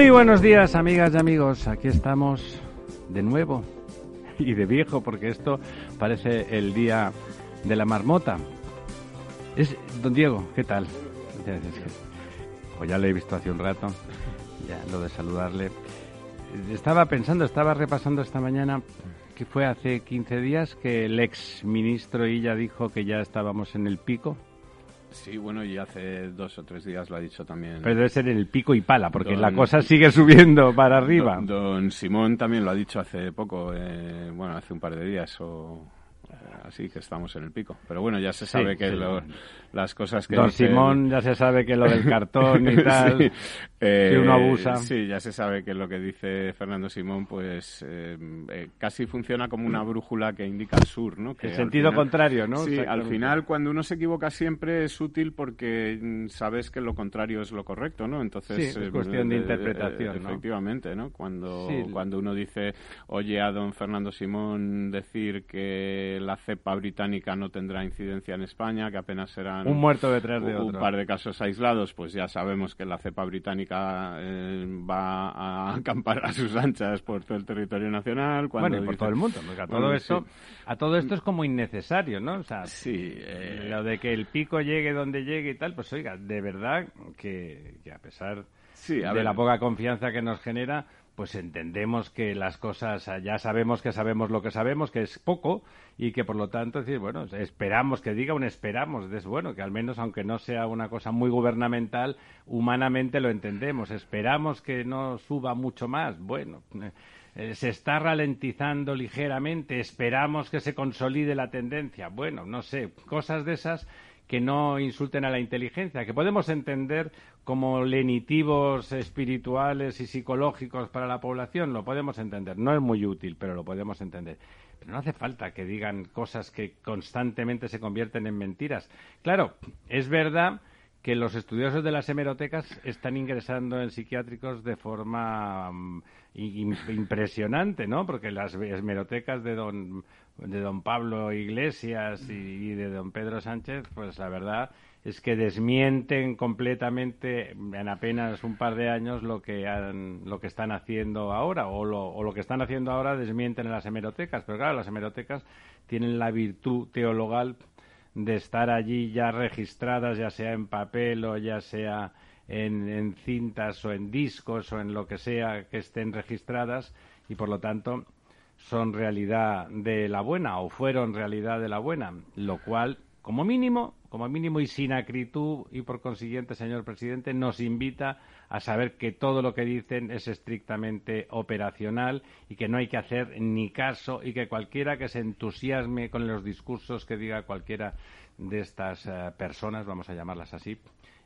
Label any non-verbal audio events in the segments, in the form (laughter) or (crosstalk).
Muy buenos días, amigas y amigos. Aquí estamos de nuevo (laughs) y de viejo, porque esto parece el día de la marmota. Es don Diego, ¿qué tal? Pues ya le he visto hace un rato, ya lo de saludarle. Estaba pensando, estaba repasando esta mañana que fue hace 15 días que el ex ministro Illa dijo que ya estábamos en el pico Sí, bueno, y hace dos o tres días lo ha dicho también. Pero debe ser el pico y pala, porque la cosa sigue subiendo para arriba. Don, don, Simón también lo ha dicho hace poco, eh, bueno, hace un par de días o así que estamos en el pico. Pero bueno, ya se sabe que las cosas que... Don Simón ya se sabe que lo del cartón y (laughs) tal, eh, si uno abusa. Sí, ya se sabe que lo que dice Fernando Simón pues eh, eh, casi funciona como una brújula que indica el sur, ¿no? Que el sentido contrario, ¿no? Sí, al final cuando uno se equivoca siempre es útil porque mm, sabes que lo contrario es lo correcto, ¿no? Entonces... es cuestión de interpretación, Efectivamente, ¿no? Cuando, cuando uno dice, oye a don Fernando Simón decir que la cepa británica no tendrá incidencia en España, que apenas serán un muerto detrás de un otro. par de casos aislados, pues ya sabemos que la cepa británica eh, va a acampar a sus anchas por todo el territorio nacional. bueno, y por todo el mundo, porque a todo esto, a todo esto es como innecesario, ¿no? O sea, sí, eh, lo de que el pico llegue donde llegue y tal, pues oiga, de verdad que, a pesar de la poca confianza que nos genera, pues entendemos que las cosas, ya sabemos que sabemos lo que sabemos, que es poco, y que por lo tanto, decir, bueno, esperamos, que diga un esperamos, es bueno, que al menos aunque no sea una cosa muy gubernamental, humanamente lo entendemos, esperamos que no suba mucho más, bueno. Eh, se está ralentizando ligeramente, esperamos que se consolide la tendencia. Bueno, no sé, cosas de esas que no insulten a la inteligencia, que podemos entender como lenitivos espirituales y psicológicos para la población, lo podemos entender. No es muy útil, pero lo podemos entender. Pero no hace falta que digan cosas que constantemente se convierten en mentiras. Claro, es verdad que los estudiosos de las hemerotecas están ingresando en psiquiátricos de forma mm, impresionante, ¿no? Porque las hemerotecas de don, de don Pablo Iglesias y de don Pedro Sánchez, pues la verdad es que desmienten completamente en apenas un par de años lo que han, lo que están haciendo ahora o lo, o lo que están haciendo ahora desmienten en las hemerotecas pero claro las hemerotecas tienen la virtud teologal de estar allí ya registradas ya sea en papel o ya sea en, en cintas o en discos o en lo que sea que estén registradas y por lo tanto son realidad de la buena o fueron realidad de la buena. Lo cual como mínimo, como mínimo y sin acritud y por consiguiente, señor presidente, nos invita a saber que todo lo que dicen es estrictamente operacional y que no hay que hacer ni caso y que cualquiera que se entusiasme con los discursos que diga cualquiera de estas eh, personas, vamos a llamarlas así,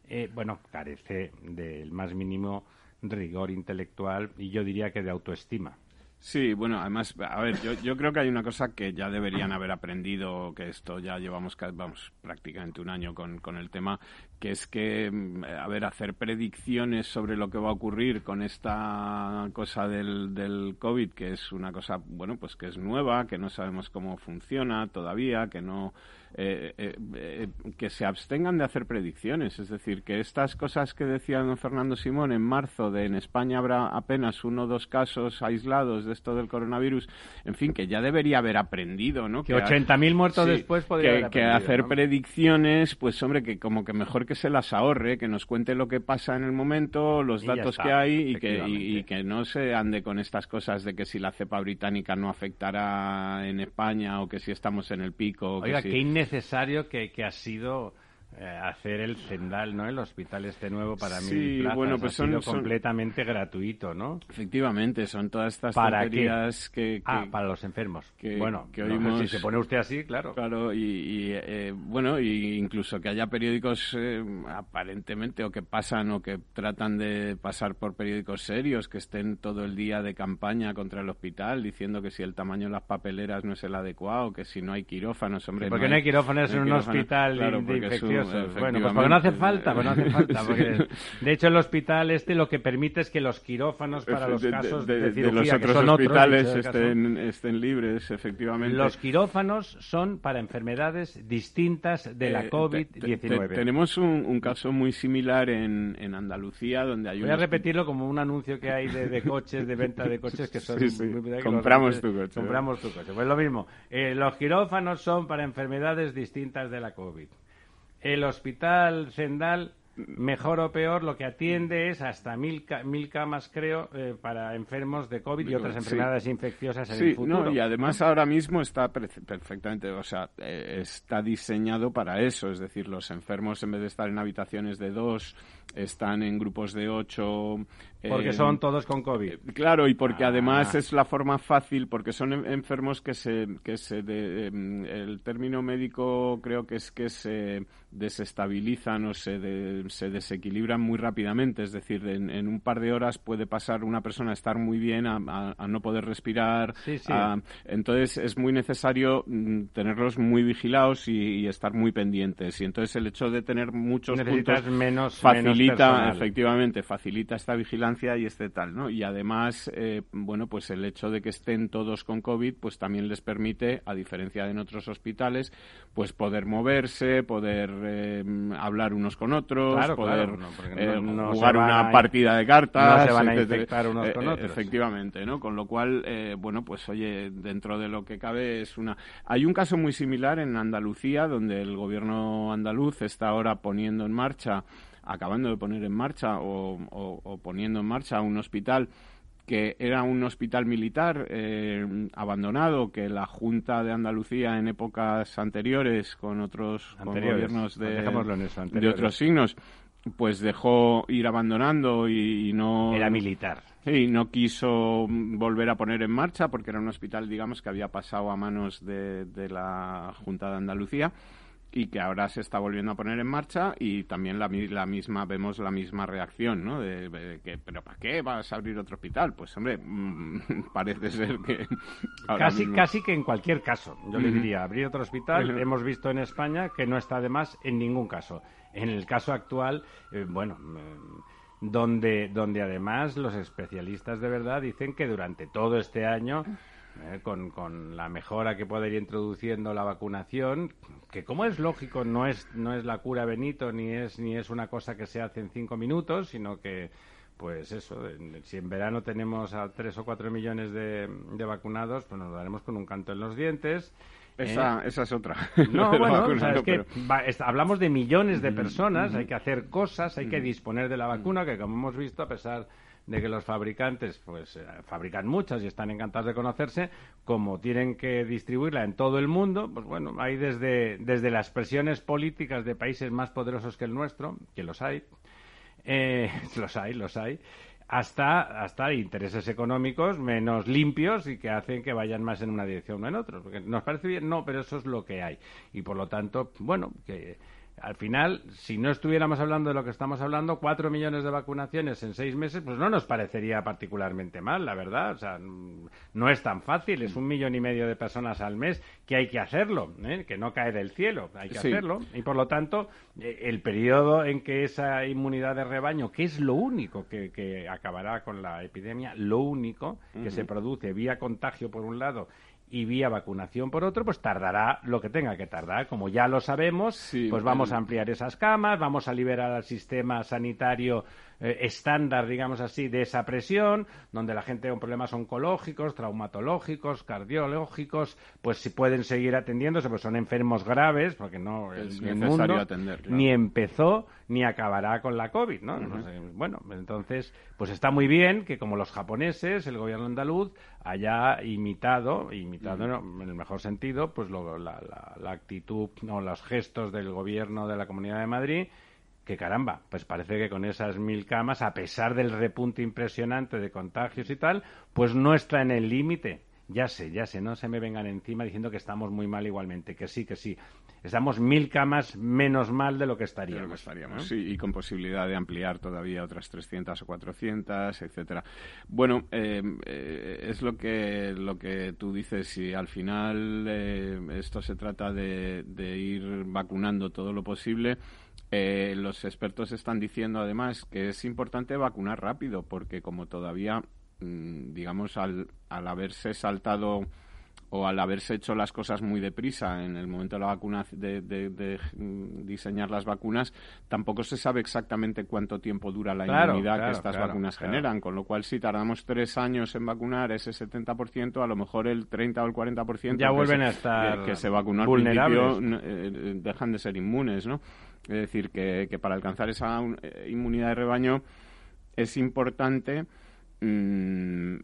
eh, bueno, carece del más mínimo rigor intelectual y yo diría que de autoestima. Sí, bueno, además, a ver, yo, yo creo que hay una cosa que ya deberían haber aprendido, que esto ya llevamos vamos, prácticamente un año con, con el tema, que es que, mm, a ver, hacer predicciones sobre lo que va a ocurrir con esta cosa del, del COVID, que es una cosa, bueno, pues que es nueva, que no sabemos cómo funciona todavía, que no eh, eh, eh, que se abstengan de hacer predicciones. Es decir, que estas cosas que decía don Fernando Simón en marzo de en España habrá apenas uno o dos casos aislados de esto del coronavirus, en fin, que ya debería haber aprendido, ¿no? Que, 80.000 muertos después podría que, hacer predicciones, pues hombre, que como que mejor que se las ahorre, que nos cuente lo que pasa en el momento, los datos que hay y que, y, que no se ande con estas cosas de que si la cepa británica no afectará en España o que si estamos en el pico. Oiga, qué innecesario que, que ha sido hacer el Zendal, ¿no? El hospital este nuevo para mí sí, bueno, pues ha sido completamente gratuito, ¿no? Efectivamente, son todas estas ¿Para que, Ah, para los enfermos. Que, bueno, que oímos... si se pone usted así, claro. Claro, y, eh, bueno, y incluso que haya periódicos eh, aparentemente o que pasan o que tratan de pasar por periódicos serios que estén todo el día de campaña contra el hospital diciendo que si el tamaño de las papeleras no es el adecuado, que si no hay quirófanos, hombre. ¿Por qué no hay, quirófanos en un hospital de infección? Bueno, pues porque no hace falta, pues no hace falta. Porque, (laughs) de hecho, el hospital este lo que permite es que los quirófanos para los casos de, de, los otros hospitales estén, estén, libres, efectivamente. Los quirófanos son para enfermedades distintas de la eh, COVID-19. tenemos un, caso muy similar en, en Andalucía, donde hay Voy a repetirlo como un anuncio que hay de, coches, de venta de coches, que (laughs) son... compramos tu coche. Compramos tu coche. Pues lo mismo. Eh, los quirófanos son para enfermedades distintas de la COVID el hospital Sendal mejor o peor, lo que atiende es hasta mil, mil camas, creo, eh, para enfermos de COVID y otras enfermedades infecciosas en el futuro. No, y además ahora mismo está perfectamente, o sea, eh, está diseñado para eso, es decir, los enfermos en vez de estar en habitaciones de dos, están en grupos de ocho. Porque eh, son todos con COVID. Claro, y porque además ah. es la forma fácil, porque son enfermos que se, que se em, el término médico creo que es que se desestabilizan o se de, se desequilibran muy rápidamente, es decir, en, un par de horas puede pasar una persona a estar muy bien a, no poder respirar. entonces es muy necesario mm, tenerlos muy vigilados y, estar muy pendientes. Y entonces el hecho de tener muchos puntos menos, facilita, efectivamente, facilita esta vigilancia y este tal, ¿no? Y además, eh, bueno, pues el hecho de que estén todos con COVID, pues también les permite, a diferencia de en otros hospitales, pues poder moverse, poder eh, hablar unos con otros, poder eh, jugar una partida de cartas. No se van a infectar unos con eh, otros. Efectivamente, ¿no? Con lo cual, eh, bueno, pues oye, dentro de lo que cabe es una... Hay un caso muy similar en Andalucía, donde el gobierno andaluz está ahora poniendo en marcha, acabando de poner en marcha o, poniendo en marcha un hospital que era un hospital militar abandonado que la Junta de Andalucía en épocas anteriores con otros gobiernos de, de, otros signos pues dejó ir abandonando y, no... Era militar. Sí, no quiso volver a poner en marcha porque era un hospital, digamos, que había pasado a manos de, de la Junta de Andalucía y que ahora se está volviendo a poner en marcha y también la, la misma vemos la misma reacción, ¿no? De, que, pero ¿para qué vas a abrir otro hospital? Pues hombre, mm, (laughs) parece ser que (laughs) casi casi que en cualquier caso, yo le diría abrir otro hospital. Hemos visto en España que no está de más en ningún caso. En el caso actual, eh, bueno. Mm, donde, donde además los especialistas de verdad dicen que durante todo este año eh, con, con, la mejora que puede ir introduciendo la vacunación, que como es lógico no es, no es la cura Benito ni es, ni es una cosa que se hace en cinco minutos, sino que pues eso, si en verano tenemos a tres o cuatro millones de, de vacunados, pues nos daremos con un canto en los dientes. Esa, ¿eh? esa es otra. No, (laughs) bueno, es que hablamos de millones de personas, hay que hacer cosas, hay que disponer de la vacuna, que como hemos visto, a pesar de que los fabricantes pues eh, fabrican muchas y están encantados de conocerse, como tienen que distribuirla en todo el mundo, pues bueno, hay desde, desde las presiones políticas de países más poderosos que el nuestro, que los hay, eh, (laughs) los hay, los hay, hasta, hasta intereses económicos menos limpios y que hacen que vayan más en una dirección o en otra. Porque nos parece bien, no, pero eso es lo que hay. Y por lo tanto, bueno, que al final, si no estuviéramos hablando de lo que estamos hablando, cuatro millones de vacunaciones en seis meses, pues no nos parecería particularmente mal, la verdad. O sea, no es tan fácil, es un millón y medio de personas al mes que hay que hacerlo, ¿eh? que no cae del cielo, hay que hacerlo. Y por lo tanto, eh, el periodo en que esa inmunidad de rebaño, que es lo único que, acabará con la epidemia, lo único que se produce vía contagio por un lado y vía vacunación por otro, pues tardará lo que tenga que tardar. Como ya lo sabemos, pues vamos a ampliar esas camas, vamos a liberar al sistema sanitario eh, estándar, digamos así, de esa presión, donde la gente con problemas oncológicos, traumatológicos, cardiológicos, pues si pueden seguir atendiéndose, pues son enfermos graves, porque no es necesario atender, ni empezó ni acabará con la COVID, ¿no? bueno, entonces, pues está muy bien que como los japoneses, el gobierno andaluz haya imitado, imitado en el mejor sentido, pues la, la, la actitud o los gestos del gobierno de la Comunidad de Madrid que caramba, pues parece que con esas mil camas, a pesar del repunte impresionante de contagios y tal, pues no está en el límite. Ya sé, ya sé, no se me vengan encima diciendo que estamos muy mal igualmente, que sí, que sí. Estamos mil camas menos mal de lo que estaríamos. estaríamos, sí, y con posibilidad de ampliar todavía otras 300 o 400, etcétera. Bueno, eh, eh, es lo que, lo que tú dices, y al final eh, esto se trata de, de ir vacunando todo lo posible eh, los expertos están diciendo además que es importante vacunar rápido porque como todavía, mm, digamos, al, al haberse saltado o al haberse hecho las cosas muy deprisa en el momento de la vacuna, de, mm, diseñar las vacunas, tampoco se sabe exactamente cuánto tiempo dura la inmunidad que estas vacunas generan. Con lo cual, si tardamos tres años en vacunar ese 70%, a lo mejor el 30 o el 40% ya vuelven a estar que, se vacunó al principio eh, dejan de ser inmunes, ¿no? Es decir, que, para alcanzar esa eh, inmunidad de rebaño es importante mm,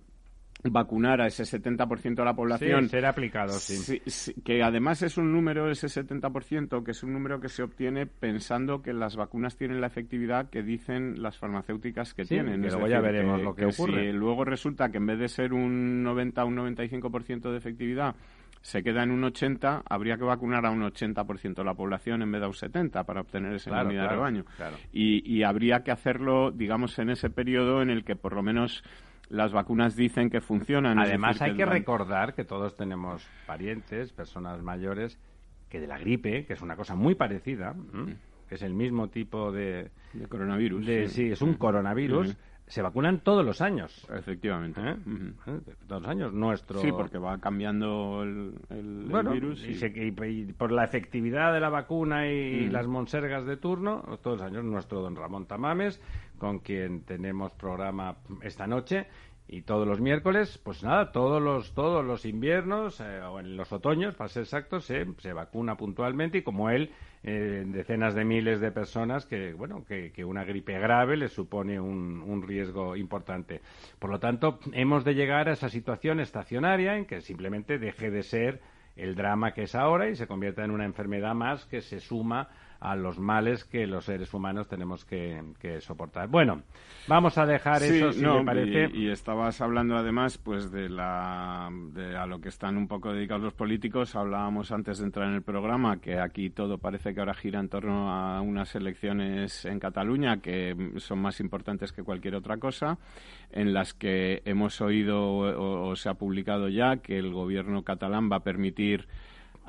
vacunar a ese 70% de la población. Sí, ser aplicado, sí. Que además es un número, ese 70%, que es un número que se obtiene pensando que las vacunas tienen la efectividad que dicen las farmacéuticas que tienen. Pero ya veremos lo que, ocurre. Si luego resulta que en vez de ser un 90 o un 95% de efectividad, se queda en un 80, habría que vacunar a un 80% de la población en vez de a un 70 para obtener esa inmunidad de rebaño. Y, y habría que hacerlo, digamos, en ese periodo en el que por lo menos las vacunas dicen que funcionan. Además, hay que, recordar que todos tenemos parientes, personas mayores, que de la gripe, que es una cosa muy parecida, que es el mismo tipo de, de coronavirus. sí. es un coronavirus se vacunan todos los años. Efectivamente. ¿Eh? ¿Eh? Todos los años. Nuestro... Sí, porque va cambiando el, virus. Y... por la efectividad de la vacuna y, las monsergas de turno, todos los años nuestro don Ramón Tamames, con quien tenemos programa esta noche, y todos los miércoles, pues nada, todos los todos los inviernos eh, o en los otoños, para ser exactos, se, se vacuna puntualmente y como él eh, decenas de miles de personas que, bueno, que, que una gripe grave les supone un, un, riesgo importante. Por lo tanto, hemos de llegar a esa situación estacionaria en que simplemente deje de ser el drama que es ahora y se convierta en una enfermedad más que se suma a los males que los seres humanos tenemos que, soportar. Bueno, vamos a dejar eso, si me parece. Y, estabas hablando además, pues, de, la, de a lo que están un poco dedicados los políticos. Hablábamos antes de entrar en el programa que aquí todo parece que ahora gira en torno a unas elecciones en Cataluña que son más importantes que cualquier otra cosa, en las que hemos oído o se ha publicado ya que el gobierno catalán va a permitir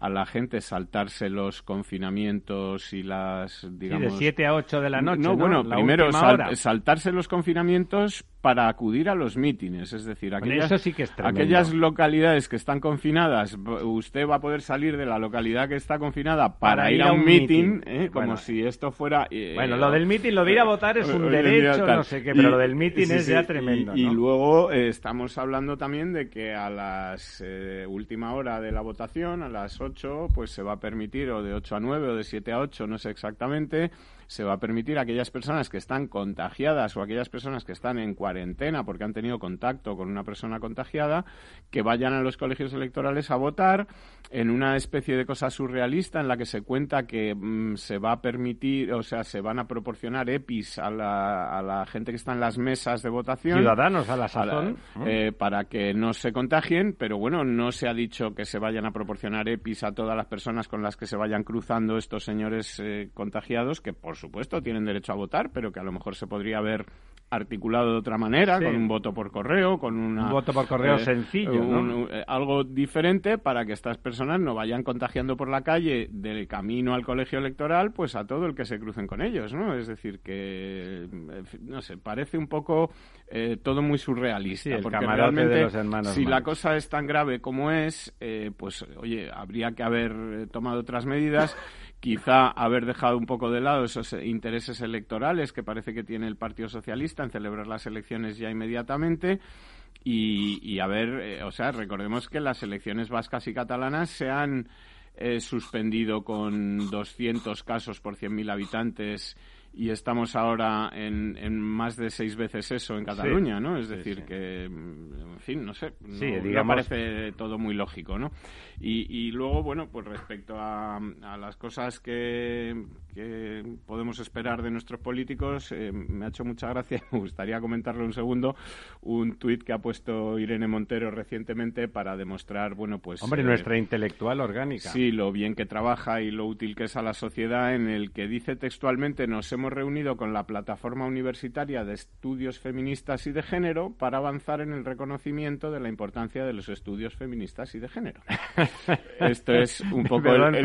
a la gente saltarse los confinamientos y las, digamos... de 7 a 8 de la noche, No, bueno, primero saltarse los confinamientos para acudir a los mítines. Es decir, aquellas, aquellas localidades que están confinadas, usted va a poder salir de la localidad que está confinada para, ir, a un mítin, ¿eh? como si esto fuera... Eh, bueno, lo del mítin, lo de ir a votar es un derecho, no sé qué, pero lo del mítin es ya tremendo. Y, luego eh, estamos hablando también de que a las última hora de la votación, a las 8, pues se va a permitir, o de 8 a 9, o de 7 a 8, no sé exactamente, se va a permitir a aquellas personas que están contagiadas o aquellas personas que están en cuarentena porque han tenido contacto con una persona contagiada que vayan a los colegios electorales a votar en una especie de cosa surrealista en la que se cuenta que mm, se va a permitir, o sea, se van a proporcionar EPIs a la, a la gente que está en las mesas de votación. Ciudadanos a la sazón. Eh, para que no se contagien, pero bueno, no se ha dicho que se vayan a proporcionar EPIs a todas las personas con las que se vayan cruzando estos señores eh, contagiados, que por supuesto tienen derecho a votar, pero que a lo mejor se podría haber articulado de otra manera, con un voto por correo, con una, un voto por correo eh, sencillo, eh, algo diferente para que estas personas no vayan contagiando por la calle del camino al colegio electoral, pues a todo el que se crucen con ellos, ¿no? Es decir, que no sé, parece un poco eh, todo muy surrealista, porque realmente si la cosa es tan grave como es, pues oye, habría que haber tomado otras medidas (laughs) quizá haber dejado un poco de lado esos intereses electorales que parece que tiene el Partido Socialista en celebrar las elecciones ya inmediatamente y, y a ver, eh, o sea, recordemos que las elecciones vascas y catalanas se han eh, suspendido con 200 casos por 100.000 habitantes y estamos ahora en, en, más de seis veces eso en Cataluña, ¿no? Es decir, que, en fin, no sé, no, parece todo muy lógico, ¿no? Y, y luego, bueno, pues respecto a, a las cosas que, que, podemos esperar de nuestros políticos, eh, me ha hecho mucha gracia, (laughs) me gustaría comentarle un segundo, un tuit que ha puesto Irene Montero recientemente para demostrar, bueno, pues... Hombre, nuestra intelectual orgánica. Sí, lo bien que trabaja y lo útil que es a la sociedad, en el que dice textualmente, nos hemos reunido con la Plataforma Universitaria de Estudios Feministas y de Género para avanzar en el reconocimiento de la importancia de los estudios feministas y de género. (laughs) (laughs) Esto es un poco el,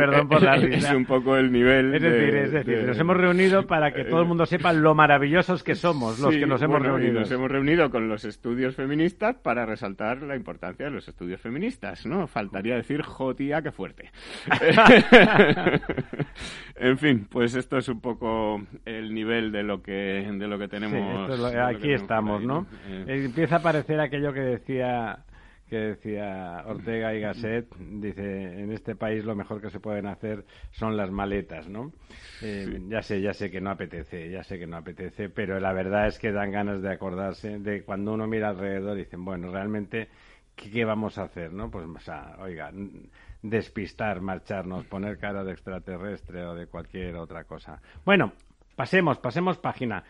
es un poco el nivel es decir, es decir nos hemos reunido para que todo el mundo sepa lo maravillosos que somos los que nos hemos reunido nos hemos reunido con los estudios feministas para resaltar la importancia de los estudios feministas no faltaría decir jotía qué fuerte (laughs) (laughs) en fin pues esto es un poco el nivel de lo que de lo que tenemos aquí estamos no eh. empieza a aparecer aquello que decía que decía Ortega y Gasset, dice, en este país lo mejor que se pueden hacer son las maletas, ¿no? Eh, ya sé, ya sé que no apetece, ya sé que no apetece, pero la verdad es que dan ganas de acordarse de cuando uno mira alrededor y dicen, bueno, realmente, ¿qué, vamos a hacer, no? Pues, o sea, oiga, despistar, marcharnos, poner cara de extraterrestre o de cualquier otra cosa. Bueno, pasemos, pasemos página.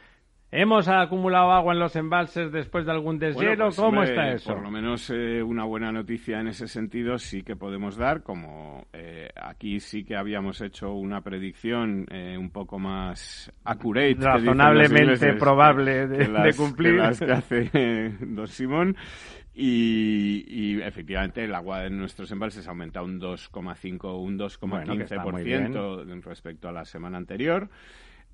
¿Hemos acumulado agua en los embalses después de algún deshielo? Pues, ¿Cómo está eso? Por lo menos eh, una buena noticia en ese sentido sí que podemos dar, como eh, aquí sí que habíamos hecho una predicción eh, un poco más accurate. Razonablemente probable de, cumplir. Que las que hace Don Simón. Y, efectivamente el agua en nuestros embalses ha aumentado un 2,5, un 2,15% respecto a la semana anterior.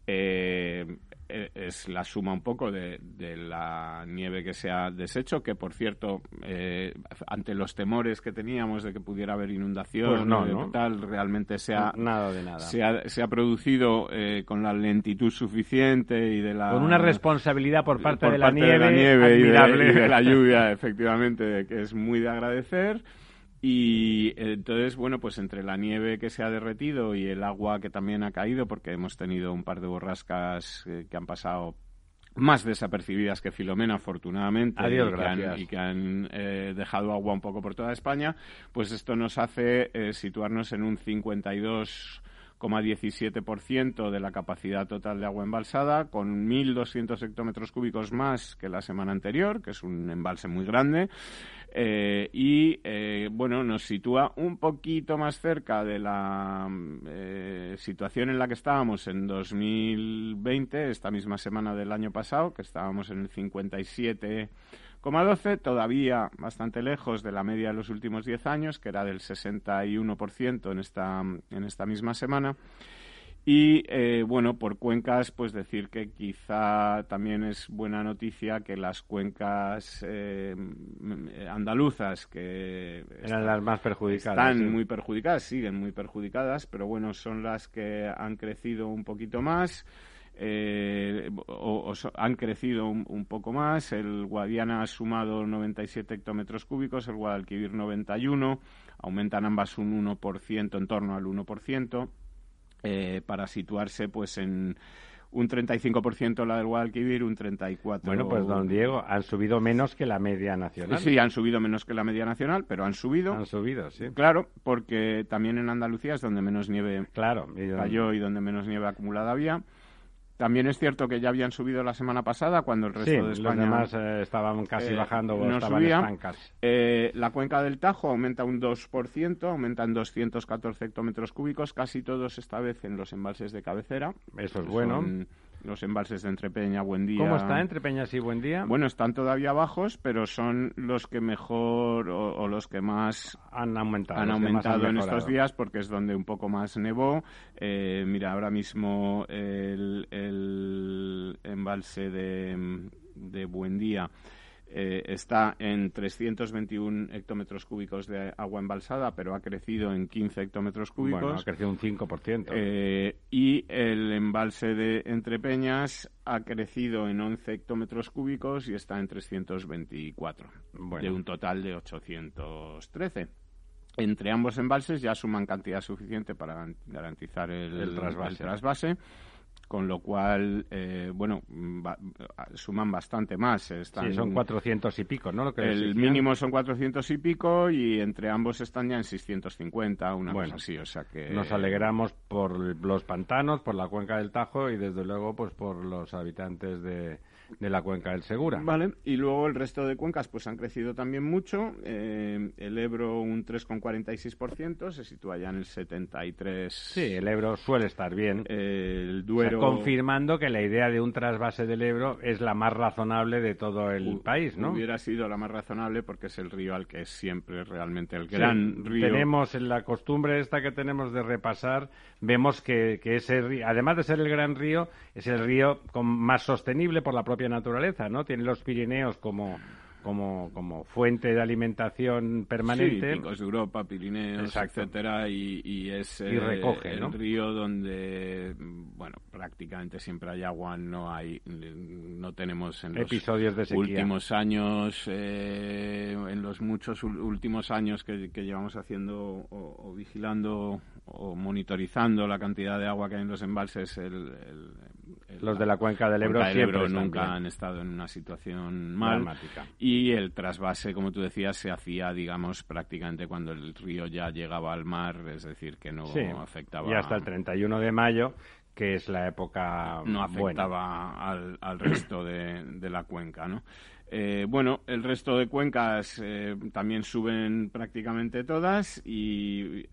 Eh, eh, es la suma un poco de, la nieve que se ha deshecho, que por cierto, eh, ante los temores que teníamos de que pudiera haber inundación, pues tal, realmente se ha, nada de nada. Se ha, producido con la lentitud suficiente y de la... Con una responsabilidad por parte, de, la nieve, y de la lluvia, (laughs) efectivamente, que es muy de agradecer. Y entonces, bueno, pues entre la nieve que se ha derretido y el agua que también ha caído, porque hemos tenido un par de borrascas eh, que han pasado más desapercibidas que Filomena, afortunadamente, y, que han, eh, dejado agua un poco por toda España, pues esto nos hace eh, situarnos en un 52,17% de la capacidad total de agua embalsada, con 1.200 hectómetros cúbicos más que la semana anterior, que es un embalse muy grande. Eh, y eh, bueno, nos sitúa un poquito más cerca de la eh, situación en la que estábamos en 2020, esta misma semana del año pasado, que estábamos en el 57,12, todavía bastante lejos de la media de los últimos 10 años, que era del 61% en esta, en esta misma semana. Y eh, bueno, por cuencas, pues decir que quizá también es buena noticia que las cuencas eh, andaluzas, que eran las más perjudicadas, están muy perjudicadas, siguen muy perjudicadas, pero bueno, son las que han crecido un poquito más. Eh, o, han crecido un, poco más. El Guadiana ha sumado 97 hectómetros cúbicos, el Guadalquivir 91, aumentan ambas un 1%, en torno al 1%. Eh, para situarse pues en un 35% la del Guadalquivir, un 34%. Bueno, pues don Diego, han subido menos que la media nacional. Sí, han subido menos que la media nacional, pero han subido. Han subido, sí. Claro, porque también en Andalucía es donde menos nieve claro, cayó y donde menos nieve acumulada había. También es cierto que ya habían subido la semana pasada cuando el resto de España. Los demás eh, estaban casi eh, bajando o estaban estancas. Eh, la cuenca del Tajo aumenta un 2%, aumenta en 214 hectómetros cúbicos, casi todos esta vez en los embalses de cabecera. Eso es bueno. Los embalses de Entrepeña, Buendía. ¿Cómo está Entrepeñas y Buendía? Bueno, están todavía bajos, pero son los que mejor o, los que más han aumentado, han aumentado en estos días porque es donde un poco más nevó. Eh, mira, ahora mismo el, el embalse de, de Buendía eh, está en 321 hectómetros cúbicos de agua embalsada, pero ha crecido en 15 hectómetros cúbicos. Bueno, ha crecido un 5%. Eh, y el embalse de Entrepeñas ha crecido en 11 hectómetros cúbicos y está en 324, de un total de 813 entre ambos embalses ya suman cantidad suficiente para garantizar el, trasvase con lo cual, eh, bueno, suman bastante más. Están, sí, son 400 y pico, ¿no? Lo que el mínimo son 400 y pico y entre ambos están ya en 650, una bueno, cosa así, o sea que... Nos alegramos por los pantanos, por la cuenca del Tajo y desde luego pues por los habitantes de, de la cuenca del Segura. Vale, y luego el resto de cuencas pues han crecido también mucho. Eh, el Ebro un 3,46%, se sitúa ya en el 73. Sí, el Ebro suele estar bien. el Duero... confirmando que la idea de un trasvase del Ebro es la más razonable de todo el país, ¿no? Hubiera sido la más razonable porque es el río al que es siempre realmente el gran río. Tenemos en la costumbre esta que tenemos de repasar, vemos que, que ese río, además de ser el gran río, es el río con, más sostenible por la propia naturaleza, ¿no? Tiene los Pirineos como como, como fuente de alimentación permanente. Sí, de Europa, Pirineos, etcétera, y, es y recoge, el río donde, bueno, prácticamente siempre hay agua, no hay, no tenemos en episodios de últimos años, eh, en los muchos últimos años que, llevamos haciendo o, vigilando o monitorizando la cantidad de agua que hay en los embalses, el los de la cuenca del Ebro, nunca han estado en una situación mal. Y el trasvase, como tú decías, se hacía, digamos, prácticamente cuando el río ya llegaba al mar, es decir, que no afectaba. Y hasta el 31 de mayo, que es la época. No afectaba al, al, resto de, de la cuenca, ¿no? Eh, bueno, el resto de cuencas eh, también suben prácticamente todas y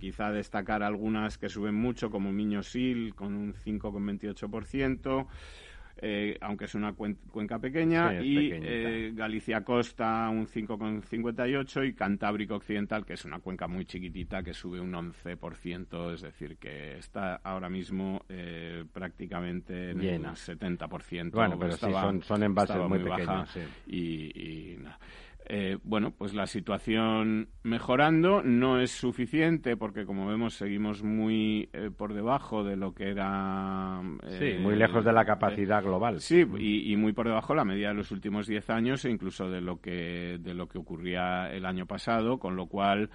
quizá destacar algunas que suben mucho como Miño-Sil con un 5,28%, eh, aunque es una cuenca pequeña, y eh, Galicia Costa un 5,58 y Cantábrico Occidental, que es una cuenca muy chiquitita, que sube un 11%, es decir, que está ahora mismo eh, prácticamente en un 70%. Bueno, pero sí, son, son envases muy, pequeños. Y, y eh, bueno, pues la situación mejorando no es suficiente porque, como vemos, seguimos muy eh, por debajo de lo que era. sí, muy lejos de la capacidad global. Sí, y, y, muy por debajo de la medida de los últimos 10 años e incluso de lo que de lo que ocurría el año pasado, con lo cual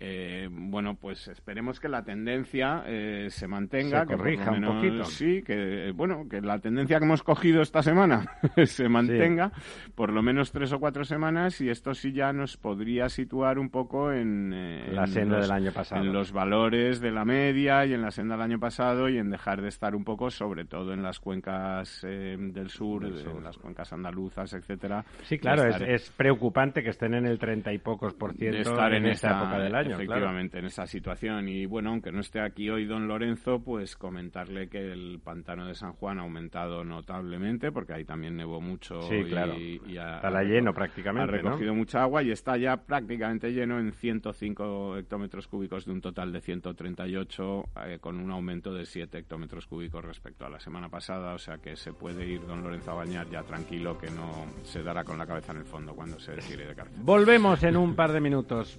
eh, bueno, pues esperemos que la tendencia eh, se mantenga, se corrija un poquito. Sí, que bueno, que la tendencia que hemos cogido esta semana (laughs) se mantenga por lo menos tres o cuatro semanas y esto sí ya nos podría situar un poco en, eh, la senda del año pasado, en los valores de la media y en la senda del año pasado y en dejar de estar un poco, sobre todo en las cuencas del sur, en las cuencas andaluzas, etcétera. Sí, claro, es, preocupante que estén en el treinta y pocos por ciento en, esta época del año efectivamente, en esa situación. Y bueno, aunque no esté aquí hoy don Lorenzo, pues comentarle que el pantano de San Juan ha aumentado notablemente, porque ahí también nevó mucho. Sí, claro. Y, está lleno prácticamente. Ha recogido mucha agua y está ya prácticamente lleno en 105 hectómetros cúbicos de un total de 138, eh, con un aumento de 7 hectómetros cúbicos respecto a la semana pasada. O sea que se puede ir don Lorenzo a bañar ya tranquilo, que no se dará con la cabeza en el fondo cuando se retire de cárcel. Volvemos en un par de minutos.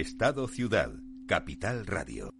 Estado Ciudad, Capital Radio.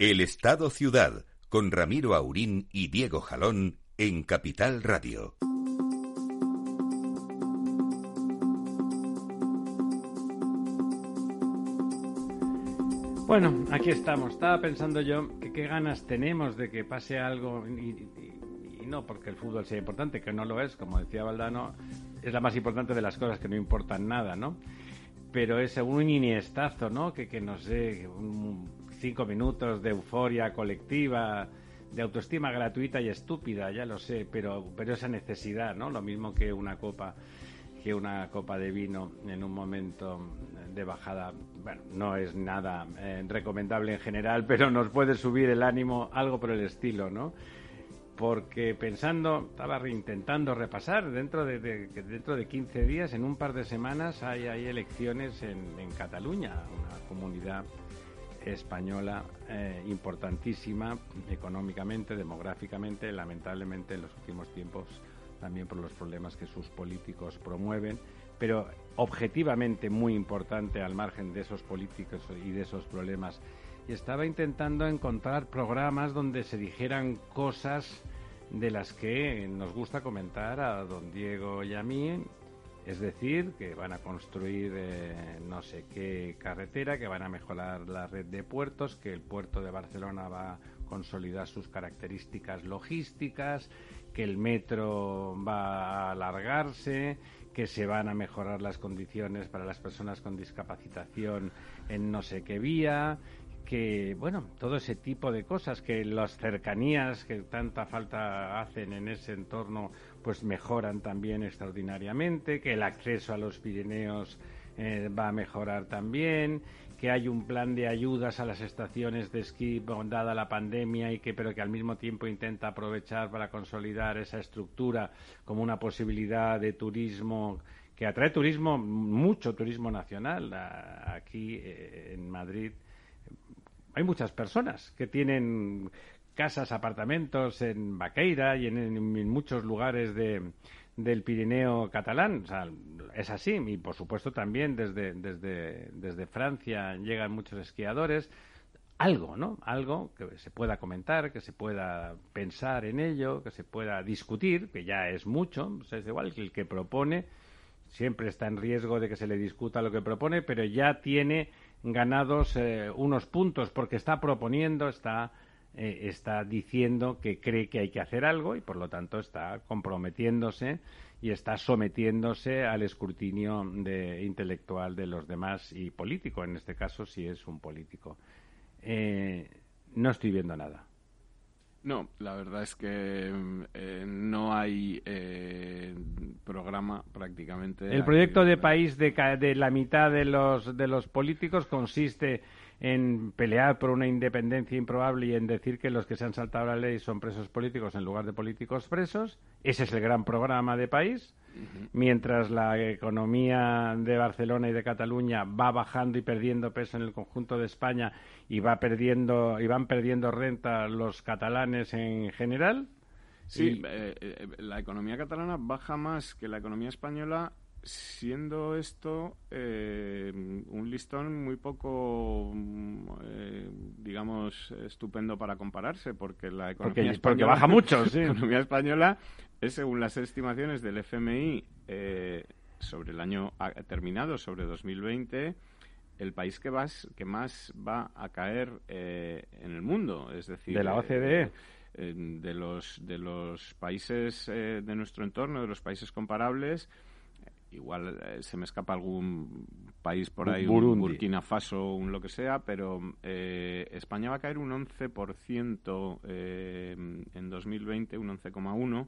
El Estado Ciudad, con Ramiro Aurín y Diego Jalón en Capital Radio. Bueno, aquí estamos. Estaba pensando yo que qué ganas tenemos de que pase algo y, no porque el fútbol sea importante, que no lo es, como decía Valdano, es la más importante de las cosas que no importan nada, ¿no? Pero es un iniestazo, ¿no? Que, que nos dé un, cinco minutos de euforia colectiva, de autoestima gratuita y estúpida, ya lo sé, pero, pero esa necesidad, ¿no? Lo mismo que una copa que una copa de vino en un momento de bajada, bueno, no es nada eh, recomendable en general, pero nos puede subir el ánimo, algo por el estilo, ¿no? Porque pensando, estaba intentando repasar, dentro de, dentro de 15 días, en un par de semanas, hay, hay elecciones en, en Cataluña, una comunidad española eh, importantísima económicamente, demográficamente, lamentablemente en los últimos tiempos también por los problemas que sus políticos promueven, pero objetivamente muy importante al margen de esos políticos y de esos problemas. Y estaba intentando encontrar programas donde se dijeran cosas de las que nos gusta comentar a don Diego y a mí es decir, que van a construir eh, no sé qué carretera, que van a mejorar la red de puertos, que el puerto de Barcelona va a consolidar sus características logísticas, que el metro va a alargarse, que se van a mejorar las condiciones para las personas con discapacitación en no sé qué vía, que, bueno, todo ese tipo de cosas, que las cercanías que tanta falta hacen en ese entorno, pues mejoran también extraordinariamente, que el acceso a los Pirineos eh, va a mejorar también, que hay un plan de ayudas a las estaciones de esquí dada la pandemia y que pero que al mismo tiempo intenta aprovechar para consolidar esa estructura como una posibilidad de turismo que atrae turismo mucho turismo nacional aquí eh, en Madrid. Hay muchas personas que tienen casas, apartamentos en Baqueira y en, muchos lugares de, del Pirineo catalán. es así. Y por supuesto también desde, desde, desde Francia llegan muchos esquiadores. Algo, ¿no? Algo que se pueda comentar, que se pueda pensar en ello, que se pueda discutir, que ya es mucho. es igual que el que propone siempre está en riesgo de que se le discuta lo que propone, pero ya tiene ganados eh, unos puntos porque está proponiendo, está, eh, está diciendo que cree que hay que hacer algo y por lo tanto está comprometiéndose y está sometiéndose al escrutinio de, intelectual de los demás y político, en este caso si es un político. Eh, no estoy viendo nada. No, la verdad es que eh, no hay eh, programa prácticamente. El proyecto de país de, de, la mitad de los, de los políticos consiste en pelear por una independencia improbable y en decir que los que se han saltado la ley son presos políticos en lugar de políticos presos. Ese es el gran programa de país. Mientras la economía de Barcelona y de Cataluña va bajando y perdiendo peso en el conjunto de España y va perdiendo y van perdiendo renta los catalanes en general. Sí, eh, eh, la economía catalana baja más que la economía española siendo esto eh, un listón muy poco, mm, digamos, estupendo para compararse, porque la economía porque, española, baja mucho, sí. (laughs) la economía española es, según las estimaciones del FMI eh, sobre el año terminado, sobre 2020, el país que, vas, que más va a caer eh, en el mundo, es decir... De la OCDE. Eh, de los de los países de nuestro entorno, de los países comparables, igual eh, se me escapa algún país por ahí, un Burkina Faso, un lo que sea, pero eh, España va a caer un 11% eh, en 2020, un 11,1%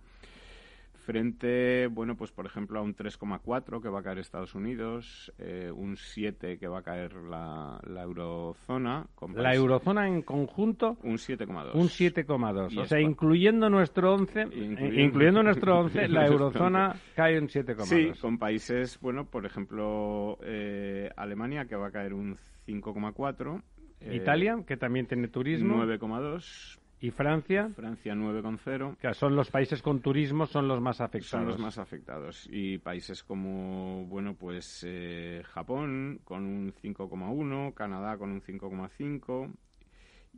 frente, bueno, pues por ejemplo a un 3,4 que va a caer Estados Unidos, eh, un 7 que va a caer la, la eurozona. ¿La eurozona en conjunto? Un 7,2. Un 7,2. O sea, incluyendo nuestro 11, incluyendo, (laughs) nuestro 11, la eurozona cae un 7,2. Sí, con países, bueno, por ejemplo, eh, Alemania que va a caer un 5,4. Italia, que también tiene turismo. 9,2. ¿Y Francia? Francia 9,0. Que son los países con turismo, son los más afectados. Son los más afectados. Y países como, bueno, pues eh, Japón con un 5,1, Canadá con un 5,5,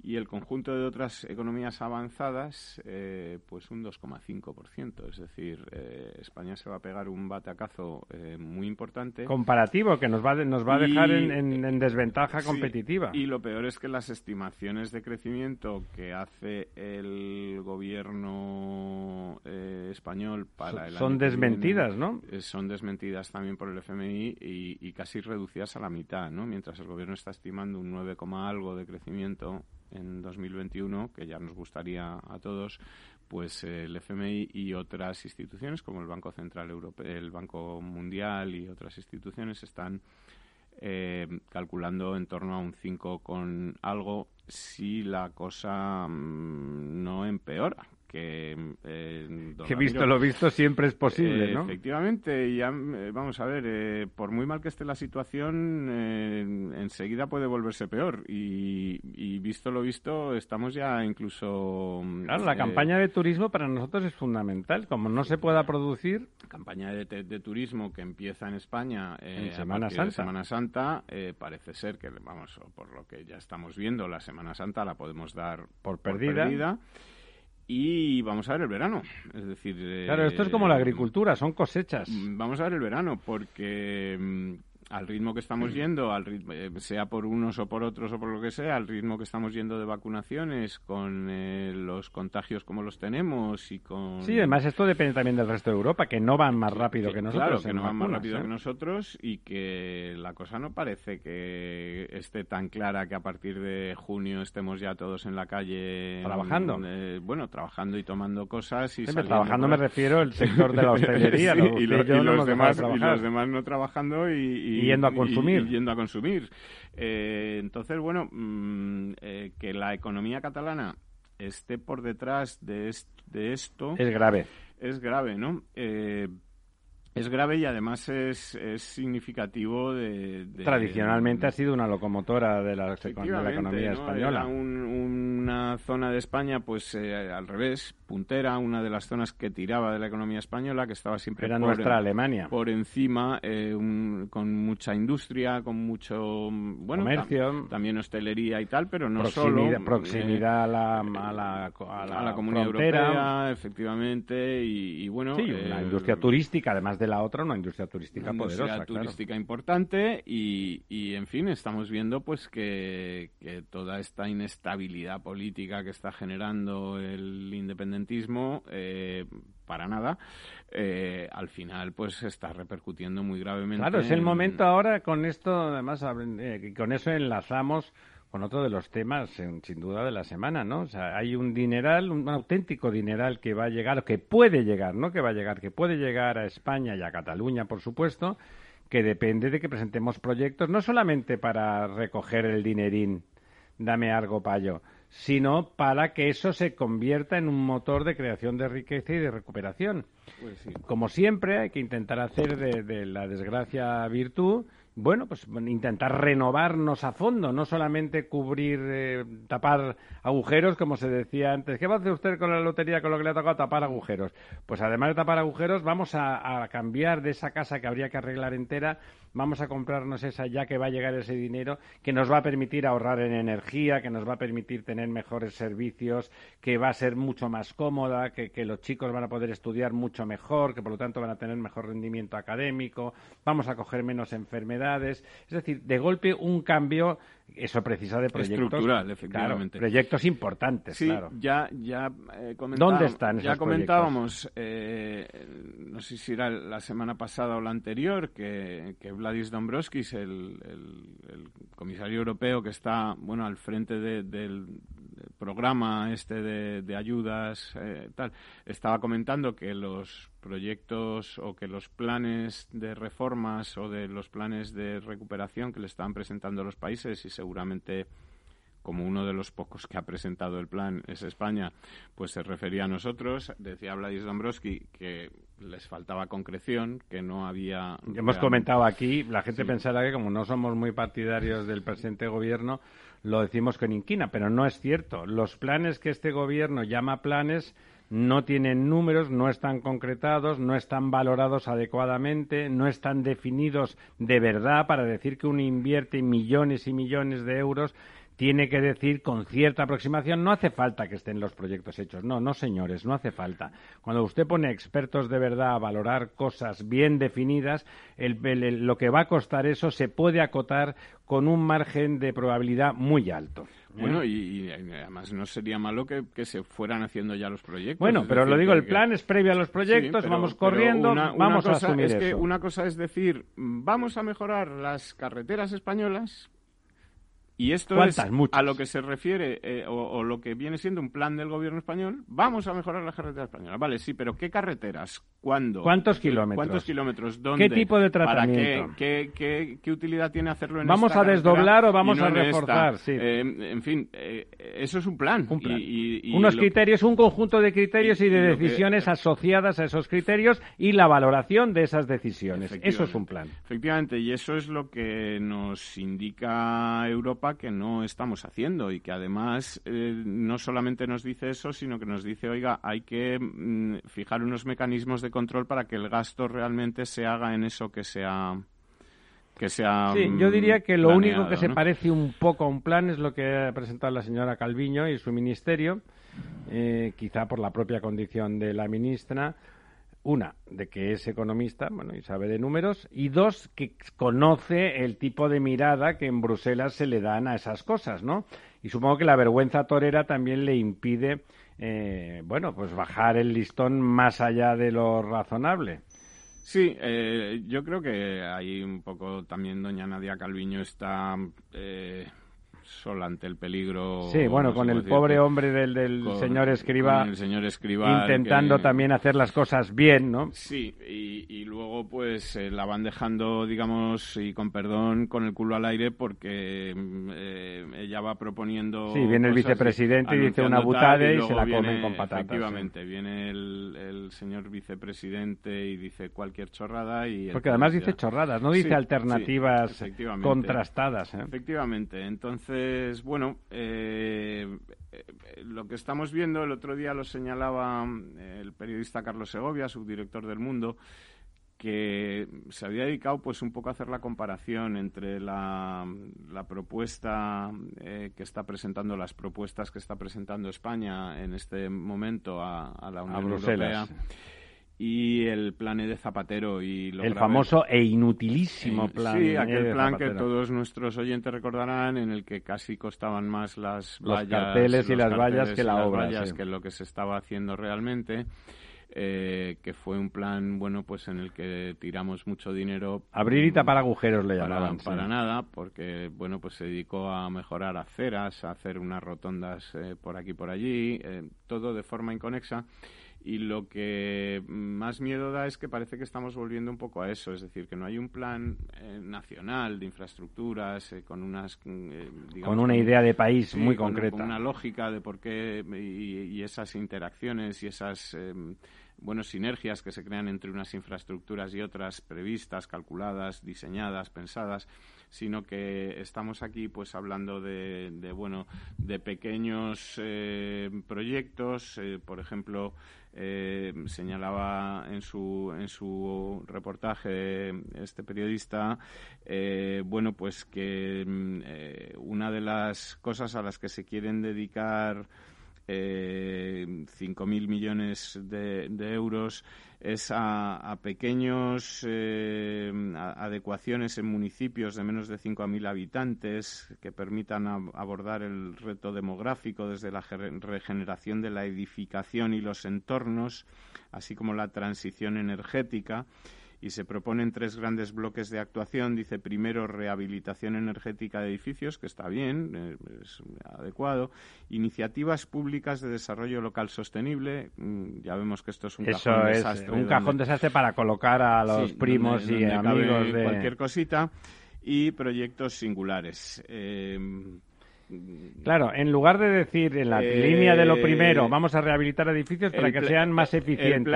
y el conjunto de otras economías avanzadas, eh, pues un 2,5%. Es decir, eh, España se va a pegar un batacazo eh, muy importante. Comparativo, que nos va, nos va a dejar en, desventaja competitiva. Y lo peor es que las estimaciones de crecimiento que hace el gobierno español para el Son desmentidas, ¿no? son desmentidas también por el FMI y, y casi reducidas a la mitad, ¿no? Mientras el gobierno está estimando un 9, algo de crecimiento en 2021, que ya nos gustaría a todos, pues el FMI y otras instituciones como el Banco Central Europeo, el Banco Mundial y otras instituciones están eh, calculando en torno a un 5 con algo si la cosa mm, no empeora, que eh, que visto lo visto siempre es posible, ¿no? Efectivamente, ya eh, vamos a ver, eh, por muy mal que esté la situación, enseguida puede volverse peor y, visto lo visto, estamos ya incluso. Claro, la campaña de turismo para nosotros es fundamental, como no se pueda producir. Campaña de, turismo que empieza en España en Semana Santa. Semana Santa parece ser que vamos, por lo que ya estamos viendo, la Semana Santa la podemos dar por perdida. Por perdida y vamos a ver el verano. Es decir. Claro, esto es como la eh, agricultura, son cosechas. Vamos a ver el verano, porque mm, al ritmo que estamos yendo, al ritmo, eh, sea por unos o por otros o por lo que sea, al ritmo que estamos yendo de vacunaciones, con eh, los contagios como los tenemos y con... Sí, además esto depende también del resto de Europa, que no van más rápido que, nosotros. Claro, que no van más rápido que nosotros y que la cosa no parece que esté tan clara que a partir de junio estemos ya todos en la calle... Trabajando. Eh, bueno, trabajando y tomando cosas y... trabajando me refiero al sector de la (laughs) hostelería. y, los demás, y los demás no trabajando y yendo a consumir. yendo a consumir. Eh, entonces, bueno, mm, eh, que la economía catalana esté por detrás de, de esto... Es grave. Es grave, ¿no? Eh, es grave y además es, es significativo de, Tradicionalmente ha sido una locomotora de la, economía española. una zona de España, pues al revés, puntera, una de las zonas que tiraba de la economía española, que estaba siempre Era por, nuestra Alemania. por encima, eh, con mucha industria, con mucho bueno, comercio, también hostelería y tal, pero no proximidad, solo proximidad a, la, a, la, a, la, comunidad europea, efectivamente, y, bueno, sí, una eh, industria turística, además de la otra, una industria turística una poderosa, industria turística importante y, y, en fin, estamos viendo pues que, que toda esta inestabilidad política que está generando el independentismo eh, para nada, eh, al final pues está repercutiendo muy gravemente. Claro, es el momento ahora con esto, además, eh, con eso enlazamos con otro de los temas, sin duda, de la semana, ¿no? O sea, hay un dineral, un auténtico dineral que va a llegar, que puede llegar, no que va a llegar, que puede llegar a España y a Cataluña, por supuesto, que depende de que presentemos proyectos, no solamente para recoger el dinerín, dame algo payo, sino para que eso se convierta en un motor de creación de riqueza y de recuperación. Pues Como siempre, hay que intentar hacer de, la desgracia virtud bueno, pues intentar renovarnos a fondo, no solamente cubrir, eh, tapar agujeros, como se decía antes. ¿Qué va a hacer usted con la lotería, con lo que le ha tocado tapar agujeros? Pues además de tapar agujeros, vamos a, cambiar de esa casa que habría que arreglar entera vamos a comprarnos esa ya que va a llegar ese dinero, que nos va a permitir ahorrar en energía, que nos va a permitir tener mejores servicios, que va a ser mucho más cómoda, que, los chicos van a poder estudiar mucho mejor, que por lo tanto van a tener mejor rendimiento académico, vamos a coger menos enfermedades. Es decir, de golpe un cambio eso precisa de proyectos estructural, efectivamente. proyectos importantes, sí, claro. Ya, ya eh, ¿Dónde están Ya comentábamos, eh, no sé si era la semana pasada o la anterior, que, que Vladis Dombrovskis, el, el, comisario europeo que está, bueno, al frente del programa este de, ayudas, eh, tal, estaba comentando que los proyectos o que los planes de reformas o de los planes de recuperación que le estaban presentando los países y seguramente como uno de los pocos que ha presentado el plan es España, pues se refería a nosotros. Decía Vladis Dombrovski que les faltaba concreción, que no había... Hemos comentado aquí, la gente pensará que como no somos muy partidarios del presidente gobierno, lo decimos con inquina, pero no es cierto. Los planes que este gobierno llama planes no tienen números, no están concretados, no están valorados adecuadamente, no están definidos de verdad para decir que uno invierte millones y millones de euros tiene que decir con cierta aproximación, no hace falta que estén los proyectos hechos. No, no, señores, no hace falta. Cuando usted pone expertos de verdad a valorar cosas bien definidas, lo que va a costar eso se puede acotar con un margen de probabilidad muy alto. Bueno, y, además no sería malo que, se fueran haciendo ya los proyectos. Bueno, pero lo digo, el plan es previo a los proyectos, vamos corriendo, vamos a asumir es Que una cosa es decir, vamos a mejorar las carreteras españolas, y esto es a lo que se refiere eh, o, lo que viene siendo un plan del gobierno español. Vamos a mejorar la carretera española. Vale, sí, pero ¿qué carreteras? ¿Cuándo? ¿Cuántos kilómetros? ¿Cuántos kilómetros? ¿Dónde? ¿Qué tipo de tratamiento? qué, qué, utilidad tiene hacerlo en ¿Vamos a desdoblar o vamos a reforzar? Sí. Eh, en fin, eh, eso es un plan. Y, Unos criterios, un conjunto de criterios y, de decisiones asociadas a esos criterios y la valoración de esas decisiones. Eso es un plan. Efectivamente, y eso es lo que nos indica Europa que no estamos haciendo y que además eh, no solamente nos dice eso, sino que nos dice, oiga, hay que mm, fijar unos mecanismos de control para que el gasto realmente se haga en eso que sea que sea Sí, yo diría que lo único que se parece un poco a un plan es lo que ha presentado la señora Calviño y su ministerio, eh, quizá por la propia condición de la ministra, una, de que es economista, bueno, y sabe de números, y dos, que conoce el tipo de mirada que en Bruselas se le dan a esas cosas, ¿no? Y supongo que la vergüenza torera también le impide, eh, bueno, pues bajar el listón más allá de lo razonable. Sí, eh, yo creo que ahí un poco también doña Nadia Calviño está eh, sola ante el peligro. Sí, bueno, con el pobre hombre del, del señor Escriba. el señor Escriba. Intentando también hacer las cosas bien, ¿no? Sí, y, luego pues eh, la van dejando, digamos, y con perdón, con el culo al aire porque eh, ella va proponiendo. Sí, viene el vicepresidente y dice una butada y, se la comen con patatas. Efectivamente, viene el, el, señor vicepresidente y dice cualquier chorrada. y Porque además dice chorradas, no dice alternativas contrastadas. ¿eh? Efectivamente, entonces entonces, bueno, eh, lo que estamos viendo, el otro día lo señalaba eh, el periodista Carlos Segovia, subdirector del Mundo, que se había dedicado pues un poco a hacer la comparación entre la, propuesta eh, que está presentando, las propuestas que está presentando España en este momento a, la Unión Europea y el plan de Zapatero y el famoso e inutilísimo plan sí aquel plan que todos nuestros oyentes recordarán en el que casi costaban más las los carteles y las vallas que la obra que lo que se estaba haciendo realmente eh, que fue un plan bueno pues en el que tiramos mucho dinero. Abrir y tapar agujeros le llamaban para, nada porque bueno pues se dedicó a mejorar aceras a hacer unas rotondas eh, por aquí por allí eh, todo de forma inconexa y lo que más miedo da es que parece que estamos volviendo un poco a eso, es decir, que no hay un plan eh, nacional de infraestructuras eh, con unas eh, con una idea de país muy concreta, con una lógica de por qué y, esas interacciones y esas bueno, sinergias que se crean entre unas infraestructuras y otras previstas, calculadas, diseñadas, pensadas sino que estamos aquí pues hablando de, bueno de pequeños eh, proyectos, eh, por ejemplo. Eh, señalaba en su, en su reportaje este periodista, bueno, pues que mm, una de las cosas a las que se quieren dedicar eh, 5.000 millones de, euros es a, pequeños eh, adecuaciones en municipios de menos de 5.000 habitantes que permitan abordar el reto demográfico desde la regeneración de la edificación y los entornos, así como la transición energética y se proponen tres grandes bloques de actuación. Dice primero rehabilitación energética de edificios, que está bien, eh, es adecuado. Iniciativas públicas de desarrollo local sostenible. Mm, ya vemos que esto es un cajón desastre. Un cajón desastre para colocar a los primos y amigos de cualquier cosita. Y proyectos singulares. Eh, Claro, en lugar de decir en la eh, línea de lo primero, vamos a rehabilitar edificios para que sean más eficientes.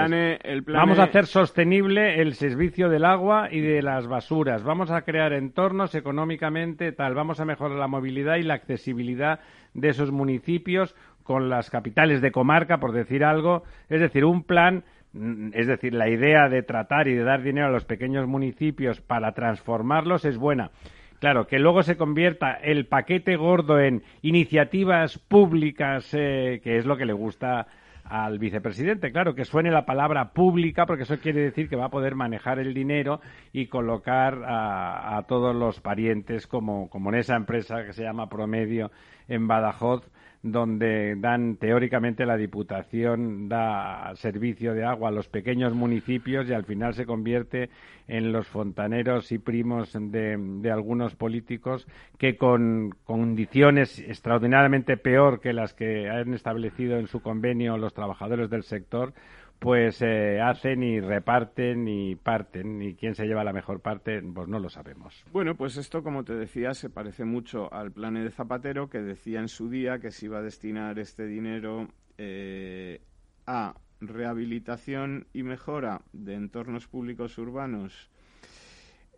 vamos a hacer sostenible el servicio del agua y de las basuras. Vamos a crear entornos económicamente tal. Vamos a mejorar la movilidad y la accesibilidad de esos municipios con las capitales de comarca, por decir algo. Es decir, un plan mm, es decir, la idea de tratar y de dar dinero a los pequeños municipios para transformarlos es buena. Claro, que luego se convierta el paquete gordo en iniciativas públicas, eh, que es lo que le gusta al vicepresidente. Claro, que suene la palabra pública, porque eso quiere decir que va a poder manejar el dinero y colocar a, a todos los parientes, como, como en esa empresa que se llama Promedio en Badajoz, donde dan teóricamente la Diputación da servicio de agua a los pequeños municipios y al final se convierte en los fontaneros y primos de, de algunos políticos que con condiciones extraordinariamente peor que las que han establecido en su convenio los trabajadores del sector pues eh, hacen y reparten y parten. Y quién se lleva la mejor parte, pues no lo sabemos. Bueno, pues esto, como te decía, se parece mucho al plan de Zapatero, que decía en su día que se iba a destinar este dinero eh, a rehabilitación y mejora de entornos públicos urbanos.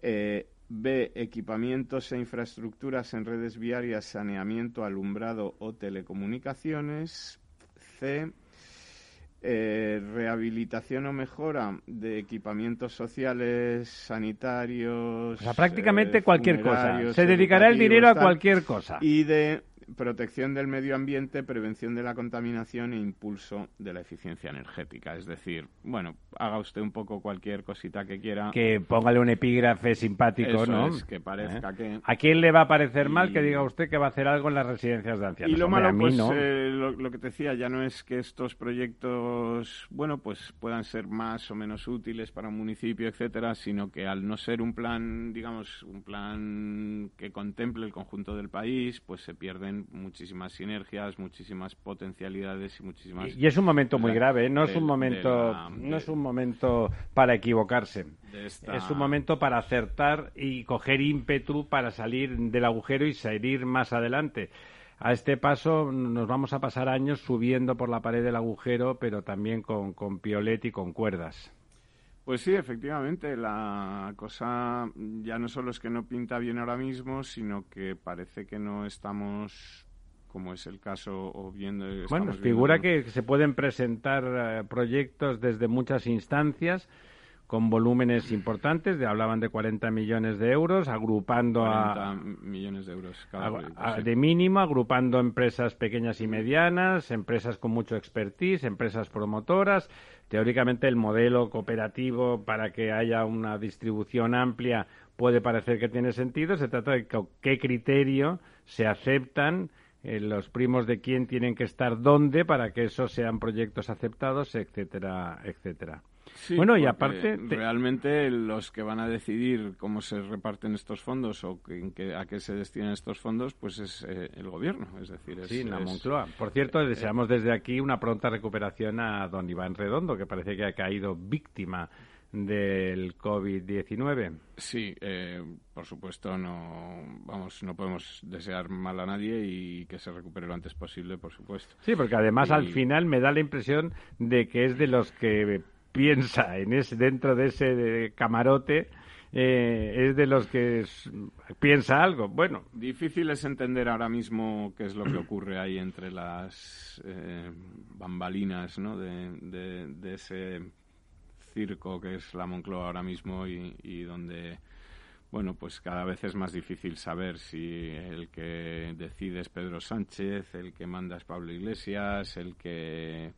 Eh, B. Equipamientos e infraestructuras en redes viarias, saneamiento, alumbrado o telecomunicaciones. C eh, rehabilitación o mejora de equipamientos sociales, sanitarios. O sea, prácticamente cualquier cosa. Se dedicará el dinero a cualquier cosa. Y de protección del medio ambiente, prevención de la contaminación e impulso de la eficiencia energética. Es decir, bueno, haga usted un poco cualquier cosita que quiera. Que póngale un epígrafe simpático, ¿no? que parezca ¿Eh? que... ¿A quién le va a parecer mal que diga usted que va a hacer algo en las residencias de ancianos? Y lo malo, pues, eh, lo, que te decía, ya no es que estos proyectos, bueno, pues puedan ser más o menos útiles para un municipio, etcétera, sino que al no ser un plan, digamos, un plan que contemple el conjunto del país, pues se pierden muchísimas sinergias, muchísimas potencialidades y muchísimas. Y, es un momento muy grave, no es un momento, no es un momento para equivocarse. Es un momento para acertar y coger ímpetu para salir del agujero y salir más adelante. A este paso nos vamos a pasar años subiendo por la pared del agujero, pero también con, con piolet y con cuerdas. Pues sí, efectivamente, la cosa ya no solo es que no pinta bien ahora mismo, sino que parece que no estamos como es el caso o viendo bueno figura que se pueden presentar eh, proyectos desde muchas instancias con volúmenes importantes, de, hablaban de 40 millones de euros, agrupando 40 a... millones de euros cada De mínimo, agrupando empresas pequeñas y medianas, empresas con mucho expertise, empresas promotoras. Teóricamente, el modelo cooperativo para que haya una distribución amplia puede parecer que tiene sentido. Se trata de qué criterio se aceptan eh, los primos de quién tienen que estar dónde para que esos sean proyectos aceptados, etcétera, etcétera bueno, y aparte... Realmente los que van a decidir cómo se reparten estos fondos o a qué se destinan estos fondos, pues es eh, el gobierno, es decir... Es, sí, la Moncloa. Por cierto, eh, deseamos desde aquí una pronta recuperación a don Iván Redondo, que parece que ha caído víctima del COVID-19. Sí, eh, por supuesto, no, vamos, no podemos desear mal a nadie y que se recupere lo antes posible, por supuesto. Sí, porque además al final me da la impresión de que es de los que piensa en ese, dentro de ese camarote eh, es de los que piensa algo. Bueno. Difícil es entender ahora mismo qué es lo que ocurre ahí entre las eh, bambalinas ¿no? de, ese circo que es la Moncloa ahora mismo y, donde bueno, pues cada vez es más difícil saber si el que decide es Pedro Sánchez, el que manda es Pablo Iglesias, el que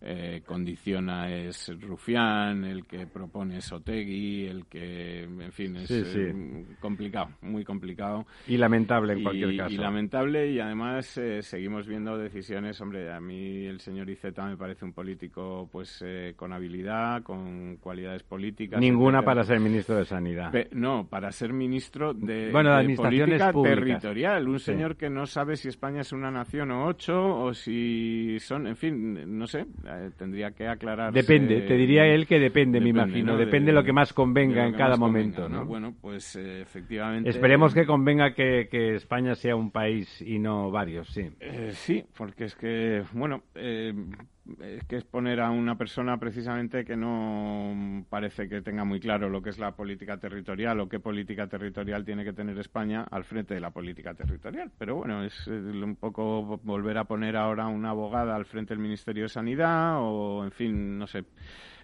eh, condiciona es Rufián, el que propone es Otegui, el que, en fin, es eh, complicado, muy complicado. Y lamentable en cualquier caso. Y lamentable y además eh, seguimos viendo decisiones, hombre, a mí el señor Iceta me parece un político pues con habilidad, con cualidades políticas. Ninguna para ser ministro de Sanidad. no, para ser ministro de, bueno, de, política territorial, un señor que no sabe si España es una nación o ocho o si son, en fin, no sé, eh, tendría que aclarar. Depende, te diría él que depende, me imagino. Depende de, lo que más convenga en cada momento. ¿no? Bueno, pues eh, efectivamente. Esperemos que convenga que, España sea un país y no varios, sí. Eh, sí, porque es que, bueno, es que es poner a una persona precisamente que no parece que tenga muy claro lo que es la política territorial o qué política territorial tiene que tener España al frente de la política territorial. Pero bueno, es un poco volver a poner ahora una abogada al frente del Ministerio de Sanidad o, en fin, no sé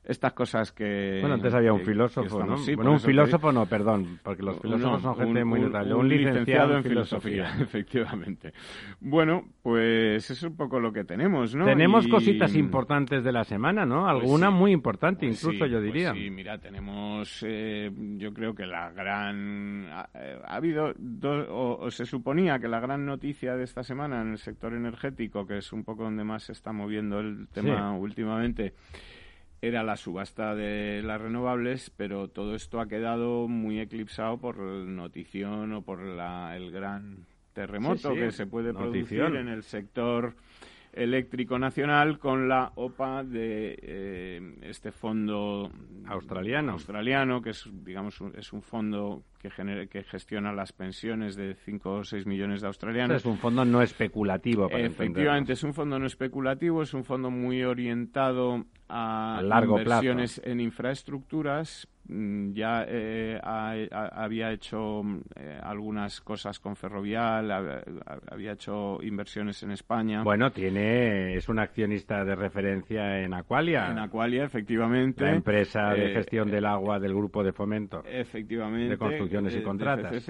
estas cosas que... Bueno, antes había un filósofo, ¿no? bueno, un filósofo no, perdón, porque los filósofos son gente muy notable. Un, licenciado, en filosofía. (laughs) efectivamente. Bueno, pues es un poco lo que tenemos, ¿no? Tenemos cositas importantes de la semana, ¿no? Pues Alguna muy importante, pues incluso yo pues diría. sí, mira, tenemos, eh, yo creo que la gran... Ha, eh, habido dos, o, se suponía que la gran noticia de esta semana en el sector energético, que es un poco donde más se está moviendo el tema últimamente, era la subasta de las renovables, pero todo esto ha quedado muy eclipsado por notición o por la, el gran terremoto que se puede producir en el sector eléctrico nacional con la OPA de eh, este fondo australiano. australiano que es digamos es un fondo que genere, que gestiona las pensiones de 5 o 6 millones de australianos. es un fondo no especulativo para Efectivamente, es un fondo no especulativo, es un fondo muy orientado a, inversiones en infraestructuras. Mm, ya eh, había hecho eh, algunas cosas con Ferrovial, había hecho inversiones en España. Bueno, tiene es un accionista de referencia en Aqualia. En Aqualia, efectivamente. La empresa de eh, gestión del agua del grupo de fomento. Efectivamente. De construcciones y contratas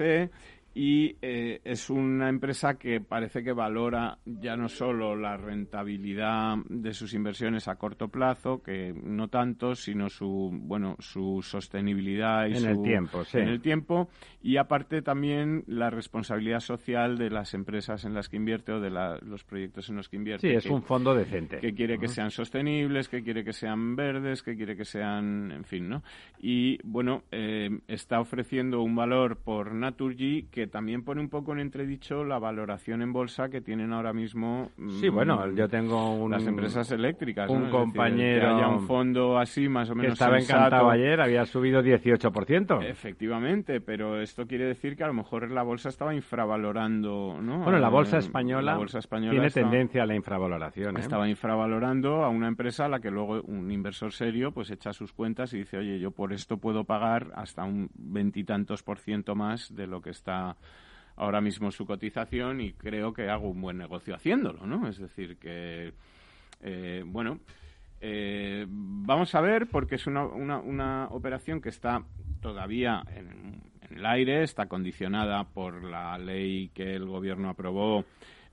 y eh, es una empresa que parece que valora ya no solo la rentabilidad de sus inversiones a corto plazo, que no tanto, sino su bueno su sostenibilidad y en el tiempo, en el tiempo y aparte también la responsabilidad social de las empresas en las que invierte o de los proyectos en los que invierte. Sí, es un fondo decente. Que quiere que sean sostenibles, que quiere que sean verdes, que quiere que sean, en fin, ¿no? Y bueno, eh, está ofreciendo un valor por Naturgy que también pone un poco en entredicho la valoración en bolsa que tienen ahora mismo. Sí, bueno, mm, yo tengo un, las empresas eléctricas. Un compañero. que haya un fondo así, más o menos. Que estaba encantado ayer, había subido 18%. Efectivamente, pero esto quiere decir que a lo mejor la bolsa estaba infravalorando. ¿no? Bueno, la bolsa española, la bolsa española tiene tendencia a la infravaloración. ¿eh? Estaba infravalorando a una empresa a la que luego un inversor serio pues echa sus cuentas y dice, oye, yo por esto puedo pagar hasta un veintitantos por ciento más de lo que está ahora mismo su cotización y creo que hago un buen negocio haciéndolo, ¿no? Es decir, que, eh, bueno, eh, vamos a ver, porque es una, una, operación que está todavía en, el aire, está condicionada por la ley que el gobierno aprobó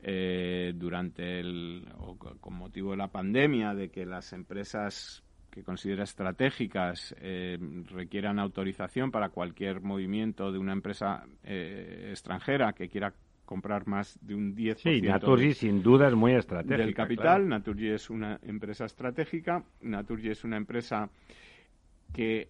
eh, durante el, o con motivo de la pandemia, de que las empresas que considera estratégicas eh, requieran autorización para cualquier movimiento de una empresa eh, extranjera que quiera comprar más de un 10% sí, Naturgy sin duda es muy estratégica. Del capital, Naturgy es una empresa estratégica, Naturgy es una empresa que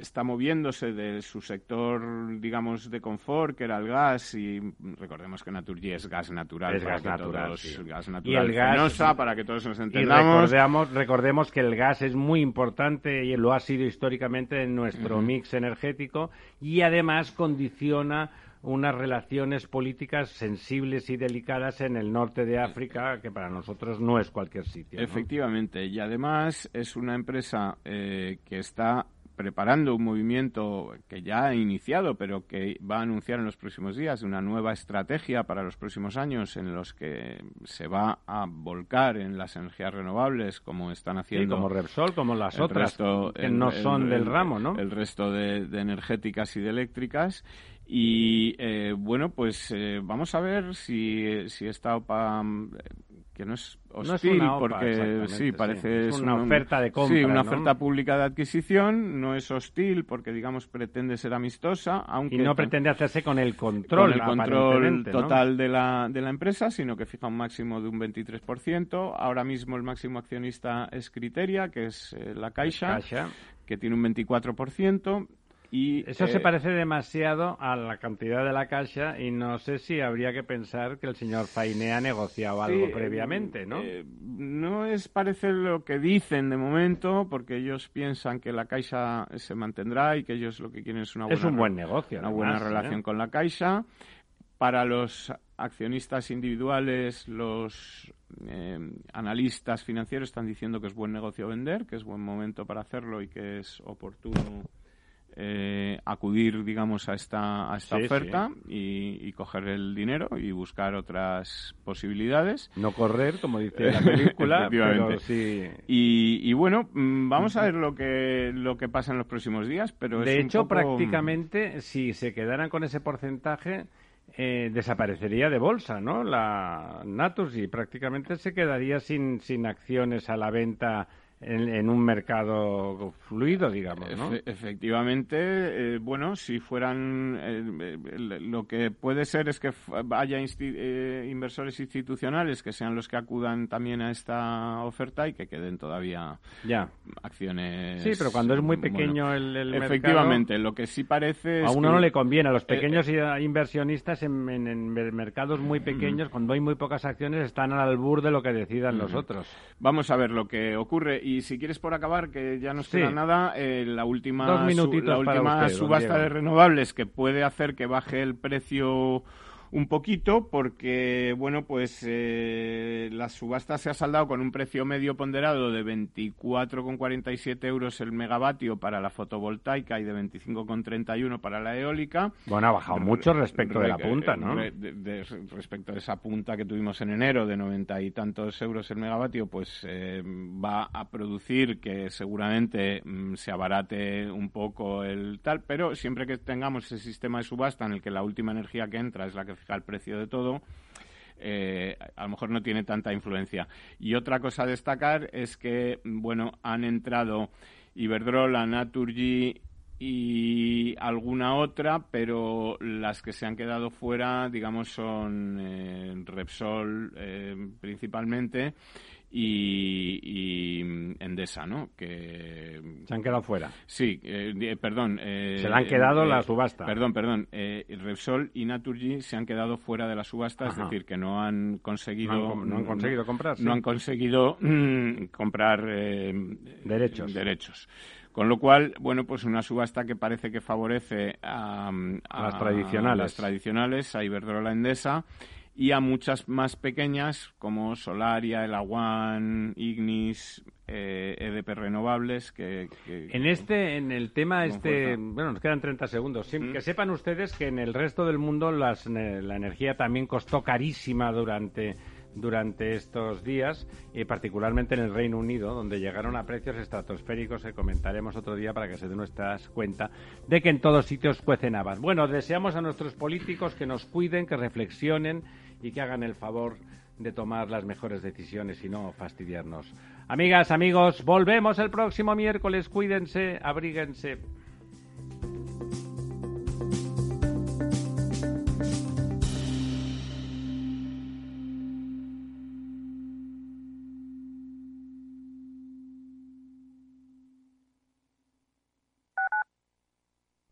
está moviéndose de su sector, digamos, de confort, que era el gas, y recordemos que Naturgy es gas natural. Es gas natural, gas natural. Y el gas, para que todos nos entendamos. Y recordemos, recordemos que el gas es muy importante y lo ha sido históricamente en nuestro mix energético y además condiciona unas relaciones políticas sensibles y delicadas en el norte de África, que para nosotros no es cualquier sitio. Efectivamente, y además es una empresa eh, que está preparando un movimiento que ya ha iniciado, pero que va a anunciar en los próximos días una nueva estrategia para los próximos años en los que se va a volcar en las energías renovables, como están haciendo. como Repsol, como las otras que no son del ramo, ¿no? El resto de, energéticas y de eléctricas. Y eh, bueno, pues eh, vamos a ver si, si esta OPA que no es hostil porque sí parece es una, oferta de compra sí una oferta pública de adquisición no es hostil porque digamos pretende ser amistosa aunque y no pretende hacerse con el control con el control total de la de la empresa sino que fija un máximo de un 23% ahora mismo el máximo accionista es Criteria que es eh, la Caixa, Caixa. que tiene un 24% eso se eh, parece demasiado a la cantidad de la caja y no sé si habría que pensar que el señor Fainé ha negociado algo previamente, ¿no? Eh, no es parece lo que dicen de momento, porque ellos piensan que la caixa se mantendrá y que ellos lo que quieren es una buena, es un buen negocio, una buena relación con la caixa. Para los accionistas individuales, los eh, analistas financieros están diciendo que es buen negocio vender, que es buen momento para hacerlo y que es oportuno eh, acudir, digamos, a esta, a esta oferta Y, coger el dinero y buscar otras posibilidades. No correr, como dice la (laughs) película, pero sí. Y, bueno, mm, vamos a ver lo que, lo que pasa en los próximos días, pero De hecho, prácticamente, si se quedaran con ese porcentaje, eh, desaparecería de bolsa, ¿no? La Natus y prácticamente se quedaría sin, sin acciones a la venta en, un mercado fluido, digamos, ¿no? efectivamente, eh, bueno, si fueran... Eh, lo que puede ser es que haya eh, inversores institucionales que sean los que acudan también a esta oferta y que queden todavía ya. acciones... Sí, pero cuando es muy pequeño el, el, Efectivamente, lo que sí parece A uno no le conviene, a los pequeños inversionistas en, en, mercados muy pequeños, cuando hay muy pocas acciones, están al albur de lo que decidan los otros. Vamos a ver lo que ocurre y si quieres por acabar, que ya no queda nada, eh, la última, la última subasta de renovables que puede hacer que baje el precio un poquito porque, bueno, pues eh, la subasta se ha saldado con un precio medio ponderado de 24,47 euros el megavatio para la fotovoltaica y de 25,31 para la eólica. Bueno, ha bajado mucho respecto de la punta, ¿no? respecto a esa punta que tuvimos en enero de 90 y tantos euros el megavatio, pues eh, va a producir que seguramente mm, se abarate un poco el tal, pero siempre que tengamos ese sistema de subasta en el que la última energía que entra es la que fija el precio de todo, eh, a lo mejor no tiene tanta influencia. Y otra cosa a destacar es que, bueno, han entrado Iberdrola, Naturgy y alguna otra, pero las que se han quedado fuera, digamos, son eh, Repsol eh, principalmente y, Endesa, ¿no? Que se han quedado fuera. Sí, eh, perdón. Eh, se le han quedado eh, la subasta. Perdón, perdón. Repsol y Naturgy se han quedado fuera de la subasta, es decir, que no han conseguido no han, conseguido comprar. No han conseguido mm, comprar derechos. derechos. Con lo cual, bueno, pues una subasta que parece que favorece a, las tradicionales, a las tradicionales, a Iberdrola Endesa y a muchas más pequeñas como Solaria, El Aguán, Ignis, eh, EDP Renovables que, En este, en el tema este, bueno, nos quedan 30 segundos. Mm. Que sepan ustedes que en el resto del mundo la energía también costó carísima durante durante estos días, y particularmente en el Reino Unido, donde llegaron a precios estratosféricos que comentaremos otro día para que se den nuestras cuenta de que en todos sitios cuecen habas. Bueno, deseamos a nuestros políticos que nos cuiden, que reflexionen y que hagan el favor de tomar las mejores decisiones y no fastidiarnos. Amigas, amigos, volvemos el próximo miércoles. Cuídense, abríguense.